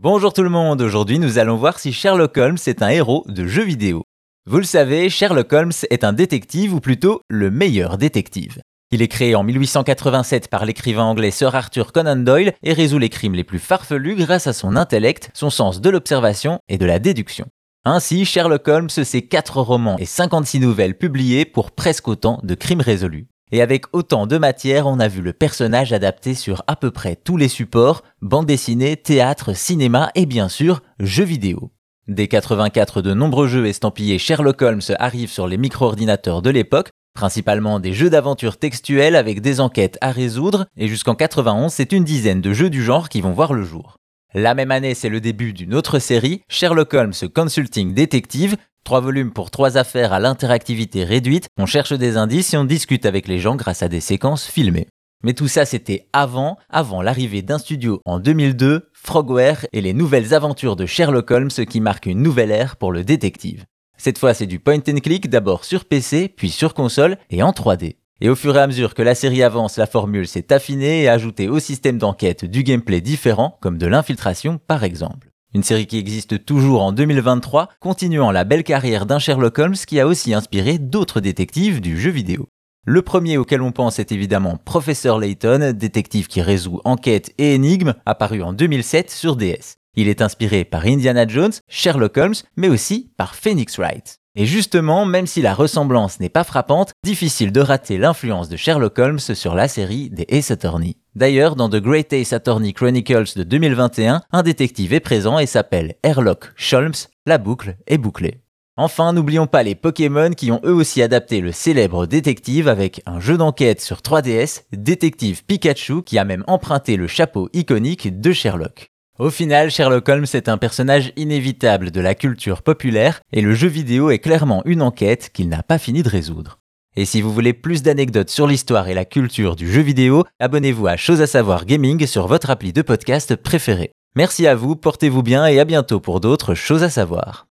Bonjour tout le monde, aujourd'hui nous allons voir si Sherlock Holmes est un héros de jeu vidéo. Vous le savez, Sherlock Holmes est un détective ou plutôt le meilleur détective. Il est créé en 1887 par l'écrivain anglais Sir Arthur Conan Doyle et résout les crimes les plus farfelus grâce à son intellect, son sens de l'observation et de la déduction. Ainsi, Sherlock Holmes, c'est 4 romans et 56 nouvelles publiées pour presque autant de crimes résolus. Et avec autant de matière, on a vu le personnage adapté sur à peu près tous les supports, bande dessinée, théâtre, cinéma et bien sûr, jeux vidéo. Dès 84, de nombreux jeux estampillés Sherlock Holmes arrivent sur les micro-ordinateurs de l'époque, principalement des jeux d'aventure textuels avec des enquêtes à résoudre, et jusqu'en 91, c'est une dizaine de jeux du genre qui vont voir le jour. La même année, c'est le début d'une autre série, Sherlock Holmes Consulting Detective, Trois volumes pour trois affaires à l'interactivité réduite, on cherche des indices et on discute avec les gens grâce à des séquences filmées. Mais tout ça c'était avant, avant l'arrivée d'un studio en 2002, Frogware et les nouvelles aventures de Sherlock Holmes qui marquent une nouvelle ère pour le détective. Cette fois c'est du point and click d'abord sur PC, puis sur console et en 3D. Et au fur et à mesure que la série avance, la formule s'est affinée et ajoutée au système d'enquête du gameplay différent, comme de l'infiltration par exemple. Une série qui existe toujours en 2023, continuant la belle carrière d'un Sherlock Holmes qui a aussi inspiré d'autres détectives du jeu vidéo. Le premier auquel on pense est évidemment Professeur Layton, détective qui résout enquêtes et énigmes, apparu en 2007 sur DS. Il est inspiré par Indiana Jones, Sherlock Holmes, mais aussi par Phoenix Wright. Et justement, même si la ressemblance n'est pas frappante, difficile de rater l'influence de Sherlock Holmes sur la série des Ace Attorney. D'ailleurs, dans The Great Ace Attorney Chronicles de 2021, un détective est présent et s'appelle Herlock Sholmes, la boucle est bouclée. Enfin, n'oublions pas les Pokémon qui ont eux aussi adapté le célèbre détective avec un jeu d'enquête sur 3DS, Détective Pikachu, qui a même emprunté le chapeau iconique de Sherlock. Au final, Sherlock Holmes est un personnage inévitable de la culture populaire et le jeu vidéo est clairement une enquête qu'il n'a pas fini de résoudre. Et si vous voulez plus d'anecdotes sur l'histoire et la culture du jeu vidéo, abonnez-vous à Chose à savoir gaming sur votre appli de podcast préféré. Merci à vous, portez-vous bien et à bientôt pour d'autres choses à savoir.